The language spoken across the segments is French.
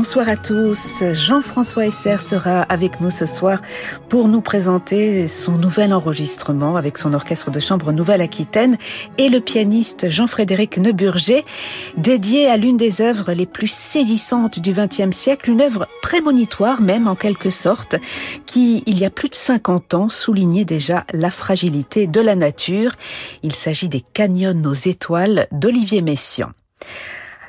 Bonsoir à tous. Jean-François Esser sera avec nous ce soir pour nous présenter son nouvel enregistrement avec son orchestre de chambre Nouvelle-Aquitaine et le pianiste Jean-Frédéric Neuburger, dédié à l'une des œuvres les plus saisissantes du XXe siècle, une œuvre prémonitoire même en quelque sorte, qui, il y a plus de 50 ans, soulignait déjà la fragilité de la nature. Il s'agit des Canyons aux étoiles d'Olivier Messiaen.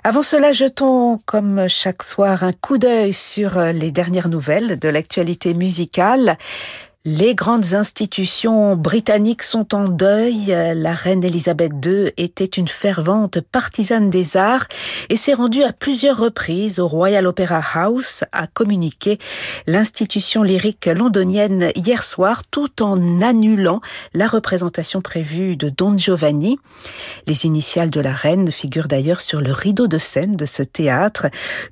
Avant cela, jetons, comme chaque soir, un coup d'œil sur les dernières nouvelles de l'actualité musicale. Les grandes institutions britanniques sont en deuil. La reine Elisabeth II était une fervente partisane des arts et s'est rendue à plusieurs reprises au Royal Opera House à communiquer l'institution lyrique londonienne hier soir tout en annulant la représentation prévue de Don Giovanni. Les initiales de la reine figurent d'ailleurs sur le rideau de scène de ce théâtre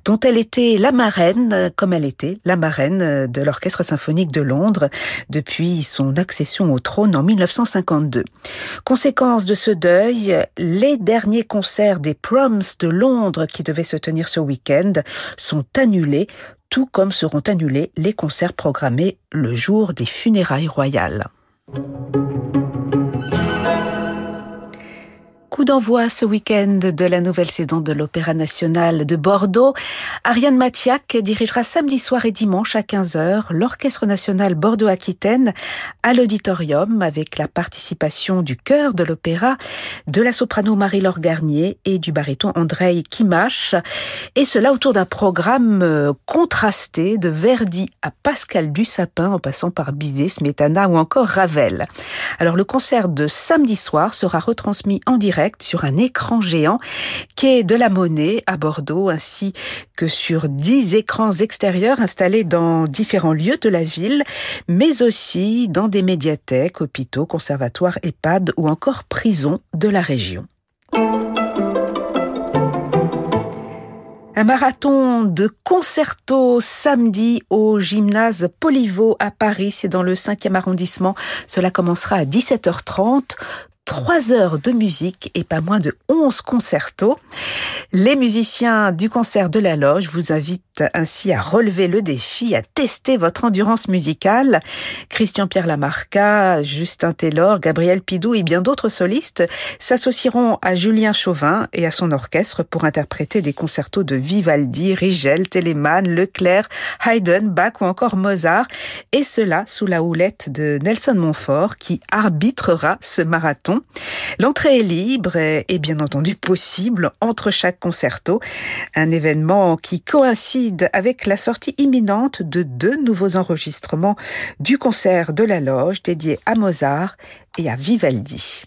dont elle était la marraine, comme elle était la marraine de l'Orchestre symphonique de Londres depuis son accession au trône en 1952. Conséquence de ce deuil, les derniers concerts des Proms de Londres qui devaient se tenir ce week-end sont annulés, tout comme seront annulés les concerts programmés le jour des funérailles royales. Coup d'envoi ce week-end de la nouvelle saison de l'Opéra national de Bordeaux. Ariane Mathiac dirigera samedi soir et dimanche à 15h l'Orchestre national Bordeaux-Aquitaine à l'auditorium avec la participation du chœur de l'opéra, de la soprano Marie-Laure Garnier et du baryton Andrei Kimache. Et cela autour d'un programme euh, contrasté de Verdi à Pascal Dussapin en passant par Bizet, Smetana ou encore Ravel. Alors le concert de samedi soir sera retransmis en direct sur un écran géant quai de la Monnaie à Bordeaux, ainsi que sur dix écrans extérieurs installés dans différents lieux de la ville, mais aussi dans des médiathèques, hôpitaux, conservatoires, EHPAD ou encore prisons de la région. Un marathon de concerto samedi au gymnase Polivo à Paris, c'est dans le 5e arrondissement. Cela commencera à 17h30. 3 heures de musique et pas moins de 11 concertos. Les musiciens du concert de la loge vous invitent ainsi à relever le défi, à tester votre endurance musicale. Christian-Pierre Lamarca, Justin Taylor, Gabriel Pidou et bien d'autres solistes s'associeront à Julien Chauvin et à son orchestre pour interpréter des concertos de Vivaldi, Rigel, Telemann, Leclerc, Haydn, Bach ou encore Mozart. Et cela sous la houlette de Nelson Montfort qui arbitrera ce marathon. L'entrée est libre et bien entendu possible entre chaque concerto. Un événement qui coïncide avec la sortie imminente de deux nouveaux enregistrements du concert de la loge dédié à Mozart et à Vivaldi.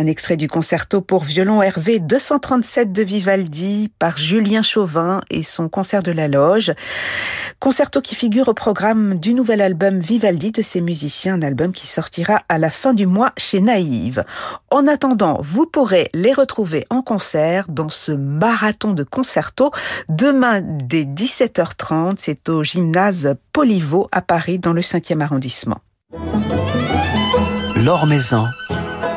Un extrait du concerto pour violon Hervé 237 de Vivaldi par Julien Chauvin et son concert de la loge. Concerto qui figure au programme du nouvel album Vivaldi de ses musiciens, un album qui sortira à la fin du mois chez Naïve. En attendant, vous pourrez les retrouver en concert dans ce marathon de concerto demain dès 17h30. C'est au gymnase Polivo à Paris dans le 5e arrondissement. L'Or Maison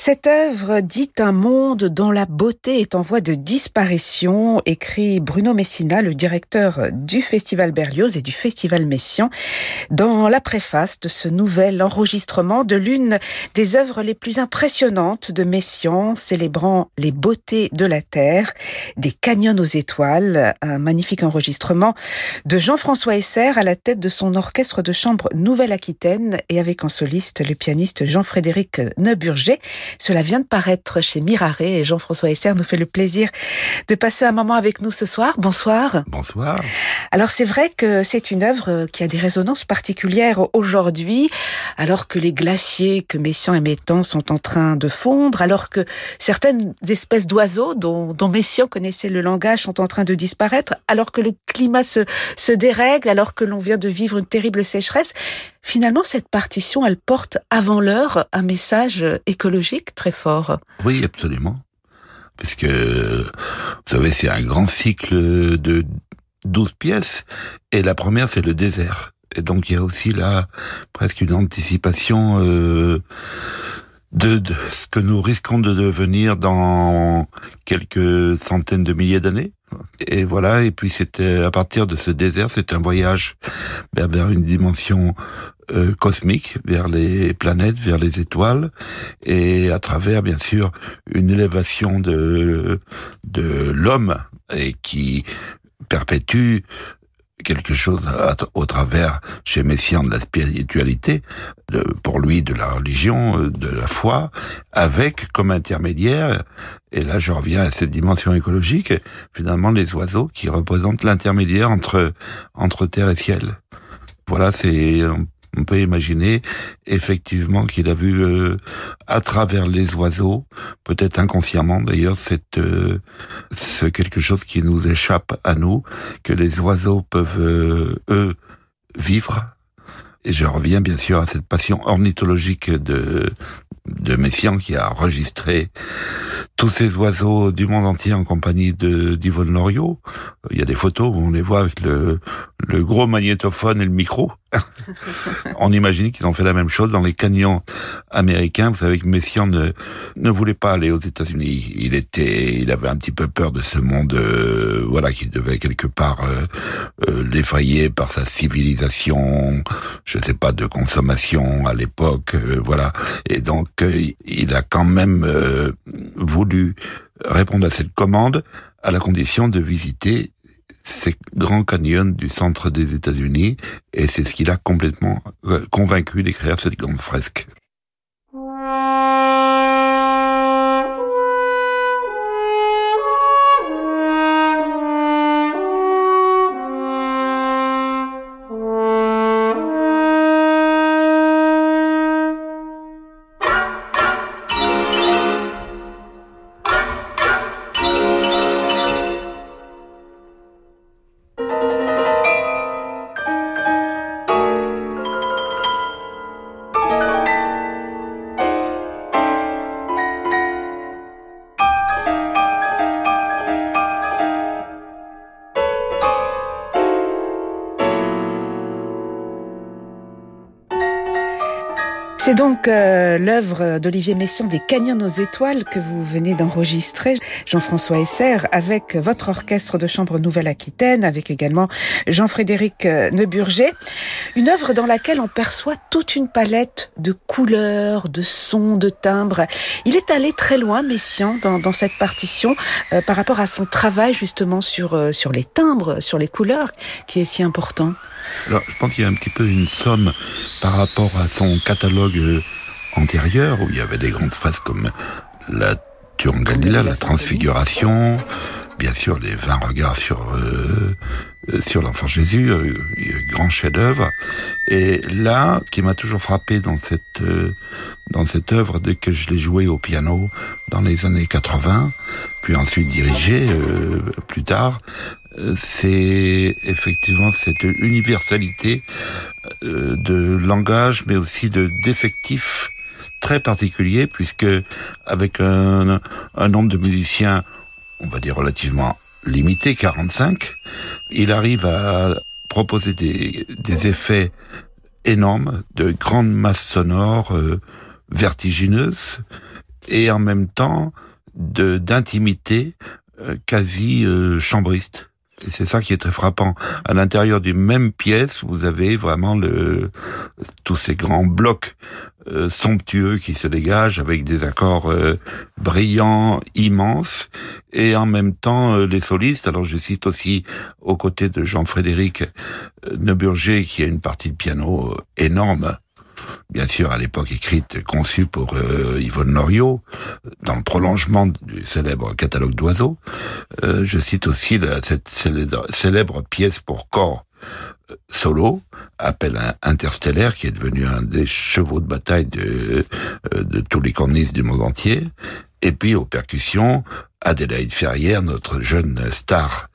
Cette œuvre dit un monde dont la beauté est en voie de disparition, écrit Bruno Messina, le directeur du Festival Berlioz et du Festival Messian, dans la préface de ce nouvel enregistrement de l'une des œuvres les plus impressionnantes de Messian, célébrant les beautés de la terre, des canyons aux étoiles, un magnifique enregistrement de Jean-François Esser à la tête de son orchestre de chambre Nouvelle-Aquitaine et avec en soliste le pianiste Jean-Frédéric Neuburger. Cela vient de paraître chez Miraré et Jean-François Esser nous fait le plaisir de passer un moment avec nous ce soir. Bonsoir. Bonsoir. Alors c'est vrai que c'est une œuvre qui a des résonances particulières aujourd'hui, alors que les glaciers que Messiaen et Métan sont en train de fondre, alors que certaines espèces d'oiseaux dont, dont Messiaen connaissait le langage sont en train de disparaître, alors que le climat se, se dérègle, alors que l'on vient de vivre une terrible sécheresse. Finalement, cette partition, elle porte avant l'heure un message écologique très fort. Oui, absolument. Puisque, vous savez, c'est un grand cycle de 12 pièces, et la première, c'est le désert. Et donc, il y a aussi là presque une anticipation euh, de, de, ce que nous risquons de devenir dans quelques centaines de milliers d'années. Et voilà, et puis c'était à partir de ce désert, c'est un voyage vers, une dimension euh, cosmique, vers les planètes, vers les étoiles, et à travers bien sûr une élévation de de l'homme et qui perpétue quelque chose au travers chez Messiaen de la spiritualité, pour lui de la religion, euh, de la foi, avec comme intermédiaire, et là je reviens à cette dimension écologique, finalement les oiseaux qui représentent l'intermédiaire entre entre terre et ciel. Voilà, c'est peut imaginer effectivement qu'il a vu euh, à travers les oiseaux, peut-être inconsciemment d'ailleurs, cette euh, quelque chose qui nous échappe à nous, que les oiseaux peuvent euh, eux vivre. Et je reviens bien sûr à cette passion ornithologique de de Messiaen qui a enregistré tous ces oiseaux du monde entier en compagnie de d'Yvonne Loriot. Il y a des photos où on les voit avec le, le gros magnétophone et le micro. on imagine qu'ils ont fait la même chose dans les canyons américains. Vous savez que Messiaen ne, ne voulait pas aller aux États-Unis. Il était, il avait un petit peu peur de ce monde, euh, voilà, qui devait quelque part euh, euh, l'effrayer par sa civilisation, je sais pas, de consommation à l'époque, euh, voilà. Et donc, euh, il a quand même voulu répondre à cette commande à la condition de visiter ces grands canyons du centre des États-Unis et c'est ce qui l'a complètement convaincu d'écrire cette grande fresque. C'est donc euh, l'œuvre d'Olivier Messiaen des Canyons aux étoiles que vous venez d'enregistrer, Jean-François Esser, avec votre orchestre de chambre Nouvelle-Aquitaine, avec également Jean-Frédéric euh, Neuburger. Une œuvre dans laquelle on perçoit toute une palette de couleurs, de sons, de timbres. Il est allé très loin, Messiaen, dans, cette partition, euh, par rapport à son travail justement sur, sur les timbres, sur les couleurs, qui est si important. Alors, je pense qu'il y a un petit peu une somme par rapport à son catalogue antérieur, où il y avait des grandes phrases comme la Turangalila, la Transfiguration, bien sûr les 20 regards sur euh, sur l'enfant Jésus, grand chef-d'œuvre. Et là, ce qui m'a toujours frappé dans cette dans cette œuvre dès que je l'ai joué au piano dans les années 80, puis ensuite dirigé plus tard, c'est effectivement cette universalité de langage, mais aussi de d'effectifs très particulier puisque avec un, nombre de musiciens, on va dire relativement limité, 45, il arrive à proposer des, effets énormes, de grandes masses sonores euh, vertigineuses et en même temps d'intimité euh, quasi euh, chambriste. C'est ça qui est très frappant. À l'intérieur d'une même pièce, vous avez vraiment tous ces grands blocs euh, somptueux qui se dégagent avec des accords euh, brillants, immenses, et en même temps euh, les solistes. Alors je cite aussi aux côtés de Jean-Frédéric Neuburger qui a une partie de piano énorme bien sûr à l'époque écrite, conçue pour euh, Yvonne Loriot, dans le prolongement du célèbre catalogue d'oiseaux. Euh, je cite aussi cette célèbre, pièce pour corps euh, solo, Appel interstellaire, qui est devenu un des chevaux de bataille de, de tous les cornistes du monde entier. Et puis aux percussions, Adélaïde Ferrière, notre jeune star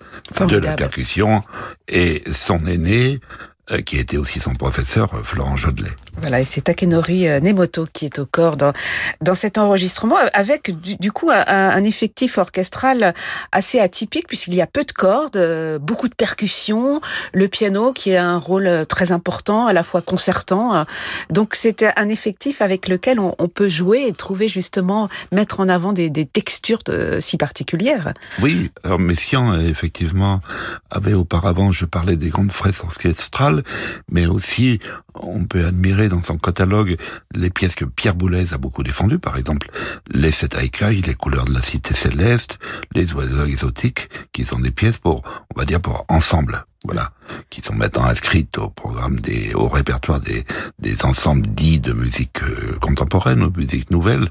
de la percussion, et son aîné, euh, qui était aussi son professeur, euh, Florent Jodelet. Voilà, et c'est Takenori euh, Nemoto qui est au corps dans, dans cet enregistrement, avec du, coup un, effectif orchestral assez atypique, puisqu'il y a peu de cordes, beaucoup de percussions, le piano qui a un rôle très important, à la fois concertant. Donc c'est un effectif avec lequel on, peut jouer et trouver justement, mettre en avant des, des textures si particulières. Oui, alors Messiaen, effectivement, avait auparavant, je parlais des grandes fresques orchestrales, mais aussi on peut admirer dans son catalogue les pièces que Pierre Boulez a beaucoup défendues, par exemple les sept haïkai, les couleurs de la cité céleste, les oiseaux exotiques, qui sont des pièces pour, on va dire, pour ensemble voilà, qui sont maintenant inscrites au programme des, au répertoire des, des ensembles dits de musique euh, contemporaine ou musique nouvelle.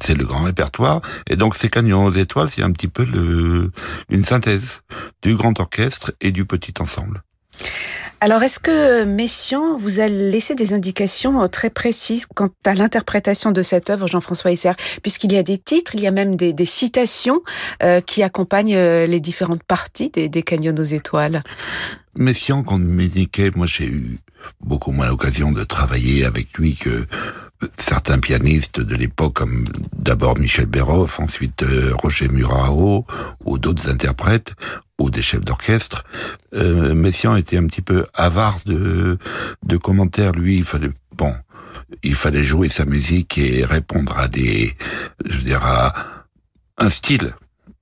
C'est le grand répertoire. Et donc, ces canyons aux étoiles, c'est un petit peu le, une synthèse du grand orchestre et du petit ensemble. Alors, est-ce que Messiaen vous a laissé des indications euh, très précises quant à l'interprétation de cette œuvre, Jean-François Esser Puisqu'il y a des titres, il y a même des, citations euh, qui accompagnent euh, les différentes parties des, Canyons aux étoiles. Messiaen communiquait, moi j'ai eu beaucoup moins l'occasion de travailler avec lui que certains pianistes de l'époque, comme d'abord Michel Béroff, ensuite euh, Roger Murao, ou d'autres interprètes, ou des chefs d'orchestre, euh, Messiaen était un petit peu avare de, de commentaires. Lui, il fallait, bon, il fallait jouer sa musique et répondre à des, je veux à un style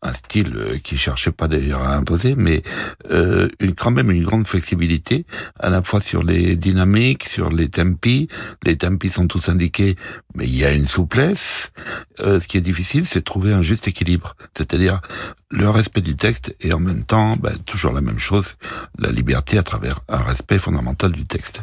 un style euh, qui cherchait pas d'ailleurs à imposer, mais euh, une, quand même une grande flexibilité, à la fois sur les dynamiques, sur les tempi. Les tempi sont tous indiqués, mais il y a une souplesse. Euh, ce qui est difficile, c'est trouver un juste équilibre, c'est-à-dire le respect du texte et en même temps, ben, toujours la même chose, la liberté à travers un respect fondamental du texte.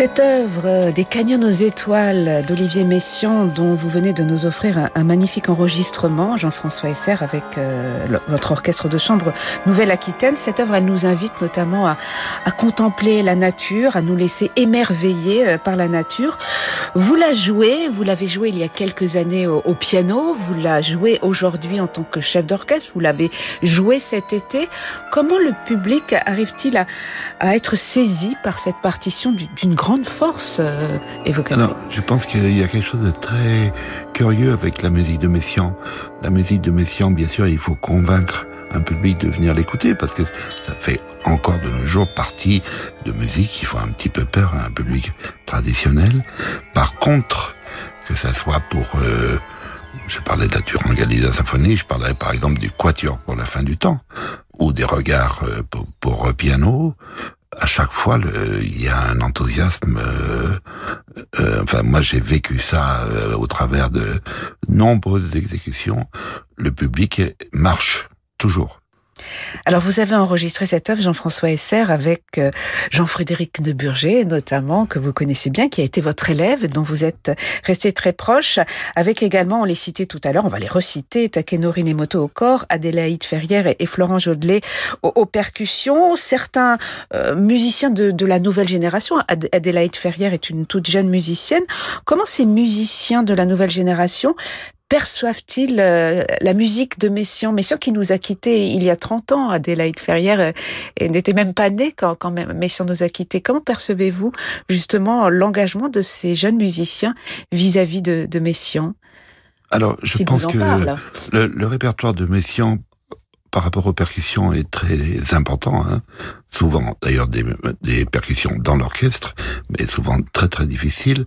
Cette œuvre des Canyons aux étoiles d'Olivier Messiaen, dont vous venez de nous offrir un, magnifique enregistrement, Jean-François Esser, avec euh, votre orchestre de chambre Nouvelle-Aquitaine, cette œuvre, elle nous invite notamment à, contempler la nature, à nous laisser émerveiller euh, par la nature. Vous la jouez, vous l'avez jouée il y a quelques années au, piano, vous la jouez aujourd'hui en tant que chef d'orchestre, vous l'avez jouée cet été. Comment le public arrive-t-il à être saisi par cette partition d'une grande force euh. Alors, je pense qu'il y a quelque chose de très curieux avec la musique de Messiaen. La musique de Messiaen, bien sûr, il faut convaincre un public de venir l'écouter parce que ça fait encore de nos jours partie de musique qui font un petit peu peur à un public traditionnel. Par contre, que ça soit pour euh, je parlais de la Turangallie de la symphonie, je parlerai par exemple du Quatuor pour la fin du temps, ou des regards euh, pour piano, à chaque fois, il y a un enthousiasme. Euh, euh, enfin, moi, j'ai vécu ça euh, au travers de nombreuses exécutions. Le public marche toujours. Alors vous avez enregistré cette œuvre, Jean-François Esser, avec euh, Jean-Frédéric de Burger, notamment, que vous connaissez bien, qui a été votre élève, dont vous êtes resté très proche, avec également, on les citait tout à l'heure, on va les reciter, Takenori Nemoto au corps, Adélaïde Ferrière et, Florent Jodelet aux, aux percussions, certains euh, musiciens de, de, la nouvelle génération, Adélaïde Ferrière est une toute jeune musicienne, comment ces musiciens de la nouvelle génération perçoivent-ils euh, la musique de Messiaen? Messiaen qui nous a quittés il y a 30 ans, Adélaïde Ferrière euh, n'était même pas née quand, quand Messiaen nous a quittés. Comment percevez-vous justement l'engagement de ces jeunes musiciens vis-à-vis -vis de, de Messiaen? Alors, je pense que le, le, répertoire de Messiaen par rapport aux percussions est très important. Hein. Souvent, d'ailleurs, des, percussions dans l'orchestre, mais souvent très très difficiles.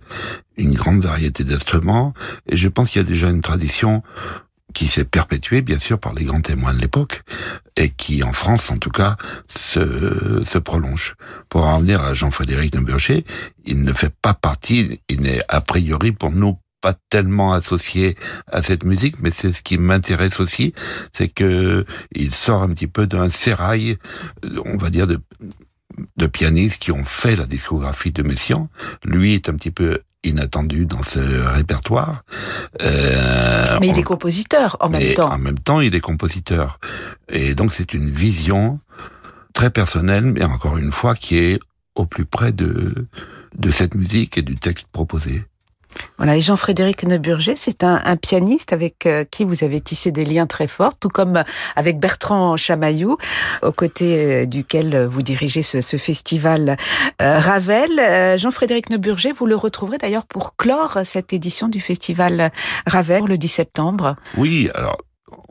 Une grande variété d'instruments. Et je pense qu'il y a déjà une tradition qui s'est perpétuée, bien sûr, par les grands témoins de l'époque, et qui, en France, en tout cas, se, se prolonge. Pour en revenir à Jean-Frédéric Neuberger, il ne fait pas partie, il n'est a priori pour nous pas tellement associé à cette musique, mais c'est ce qui m'intéresse aussi, c'est que il sort un petit peu d'un sérail, on va dire, de, de pianistes qui ont fait la discographie de Messiaen. Lui est un petit peu inattendu dans ce répertoire. Euh, mais il on... est compositeur en même temps. En même temps, il est compositeur. Et donc c'est une vision très personnelle, mais encore une fois, qui est au plus près de, de cette musique et du texte proposé. Voilà, et Jean-Frédéric Neuburger, c'est un, un, pianiste avec euh, qui vous avez tissé des liens très forts, tout comme avec Bertrand Chamaillou, aux côtés euh, duquel vous dirigez ce, festival euh, Ravel. Euh, Jean-Frédéric Neuburger, vous le retrouverez d'ailleurs pour clore cette édition du festival Ravel le 10 septembre. Oui,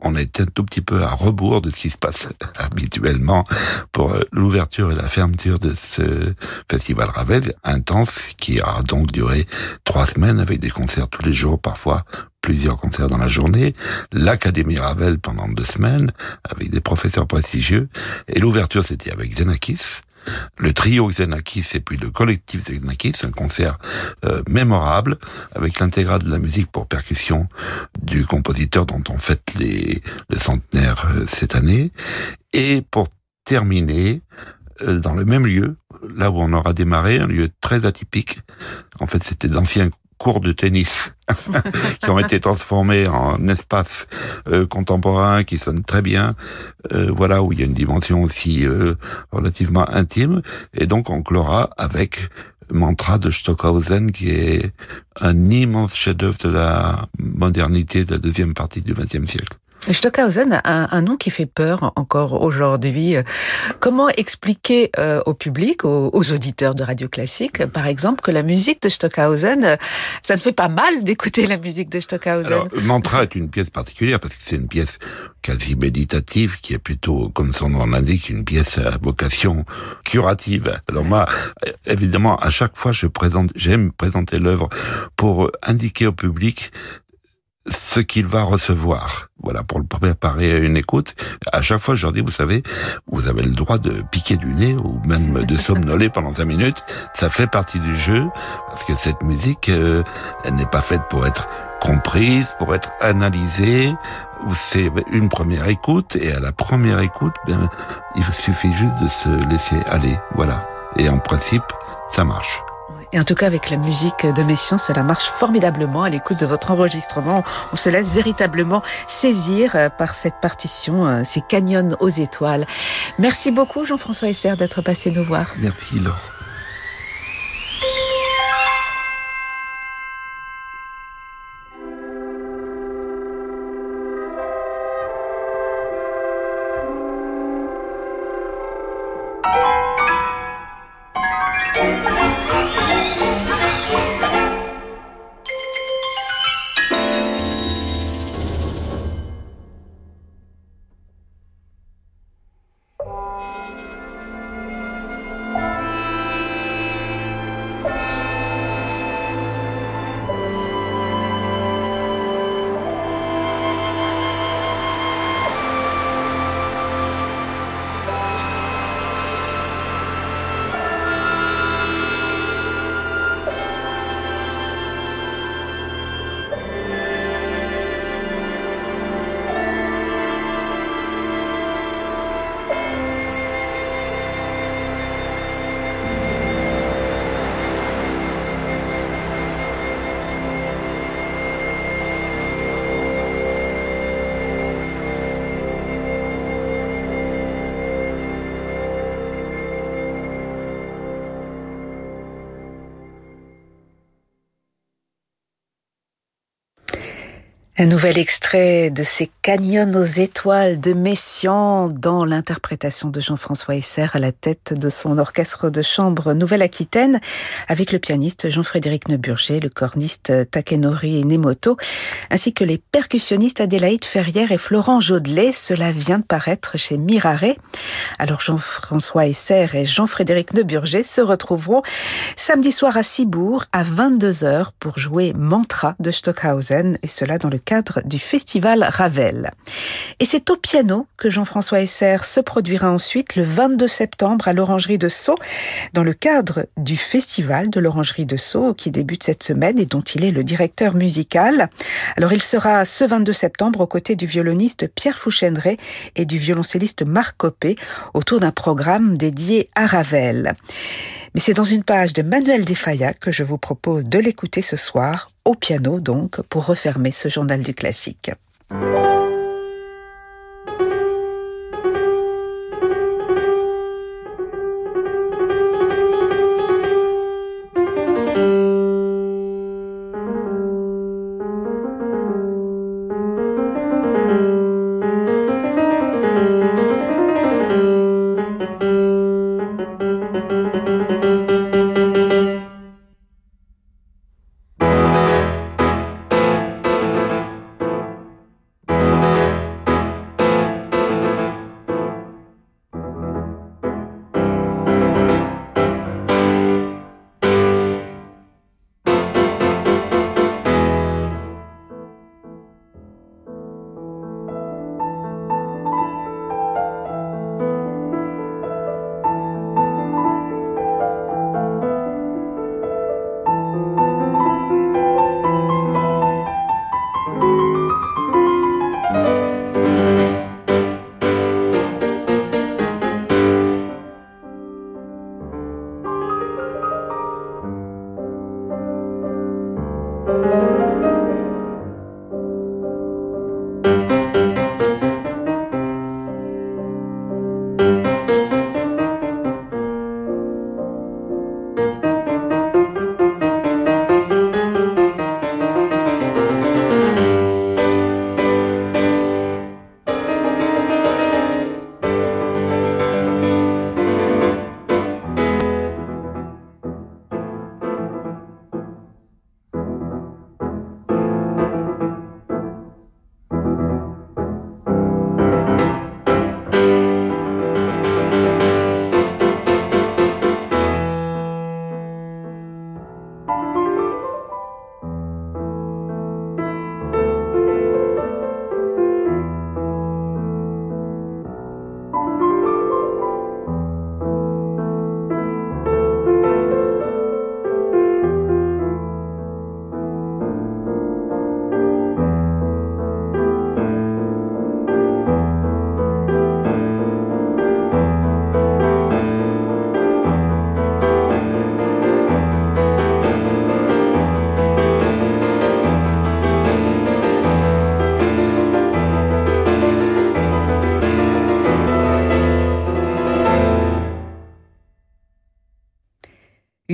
on est un tout petit peu à rebours de ce qui se passe habituellement pour euh, l'ouverture et la fermeture de ce festival Ravel intense qui a donc duré trois semaines avec des concerts tous les jours, parfois plusieurs concerts dans la journée, l'Académie Ravel pendant deux semaines avec des professeurs prestigieux. Et l'ouverture c'était avec Zenakis le trio Xenakis et puis le collectif Xenakis, un concert euh, mémorable avec l'intégrale de la musique pour percussion du compositeur dont on fête les, le centenaire euh, cette année. Et pour terminer, euh, dans le même lieu, là où on aura démarré, un lieu très atypique. En fait, c'était l'ancien cours de tennis qui ont été transformés en espace euh, contemporain qui sonne très bien. Euh, voilà où il y a une dimension aussi euh, relativement intime. Et donc on clora avec Mantra de Stockhausen qui est un immense chef-d'œuvre de la modernité de la deuxième partie du XXe siècle. Stockhausen a un, nom qui fait peur encore aujourd'hui. Comment expliquer euh, au public, aux, auditeurs de radio classique, par exemple, que la musique de Stockhausen, ça ne fait pas mal d'écouter la musique de Stockhausen? Alors, Mantra est une pièce particulière parce que c'est une pièce quasi méditative qui est plutôt, comme son nom l'indique, une pièce à vocation curative. Alors moi, évidemment, à chaque fois, je présente, j'aime présenter l'œuvre pour indiquer au public ce qu'il va recevoir. Voilà, pour le préparer à une écoute. À chaque fois, je leur dis, vous savez, vous avez le droit de piquer du nez ou même de somnoler pendant cinq minutes. Ça fait partie du jeu parce que cette musique, euh, elle n'est pas faite pour être comprise, pour être analysée. C'est une première écoute et à la première écoute, bien, il suffit juste de se laisser aller. Voilà. Et en principe, ça marche. Et en tout cas, avec la musique de Messiaen, cela marche formidablement à l'écoute de votre enregistrement. On se laisse véritablement saisir euh, par cette partition, euh, ces canyons aux étoiles. Merci beaucoup, Jean-François Esser, d'être passé nous voir. Merci, Laure. Un nouvel extrait de ces canyons aux étoiles de Messian dans l'interprétation de Jean-François Esser à la tête de son orchestre de chambre Nouvelle-Aquitaine avec le pianiste Jean-Frédéric Neuburger, le corniste Takenori Nemoto, ainsi que les percussionnistes Adélaïde Ferrière et Florent Jaudelet. Cela vient de paraître chez Mirare. Alors Jean-François Esser et Jean-Frédéric Neuburger se retrouveront samedi soir à Cibourg à 22h pour jouer Mantra de Stockhausen et cela dans le cadre du festival Ravel. Et c'est au piano que Jean-François Esser se produira ensuite le 22 septembre à l'Orangerie de Sceaux, dans le cadre du festival de l'Orangerie de Sceaux qui débute cette semaine et dont il est le directeur musical. Alors il sera ce 22 septembre aux côtés du violoniste Pierre Fouchendré et du violoncelliste Marc Copé autour d'un programme dédié à Ravel. Mais c'est dans une page de Manuel Defaya que je vous propose de l'écouter ce soir, au piano donc, pour refermer ce journal du classique.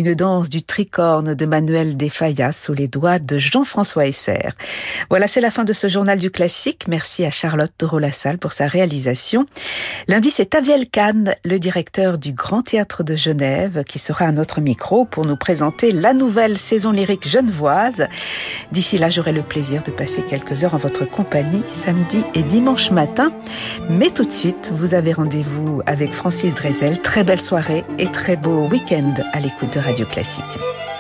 Une danse du tricorne de Manuel Desfayas sous les doigts de Jean-François Esser. Voilà, c'est la fin de ce journal du classique. Merci à Charlotte Toro-Lassalle pour sa réalisation. Lundi, c'est Aviel Kahn, le directeur du Grand Théâtre de Genève, qui sera à notre micro pour nous présenter la nouvelle saison lyrique genevoise. D'ici là, j'aurai le plaisir de passer quelques heures en votre compagnie samedi et dimanche matin. Mais tout de suite, vous avez rendez-vous avec Francis Drezel. Très belle soirée et très beau week-end à l'écoute de Radio Classique.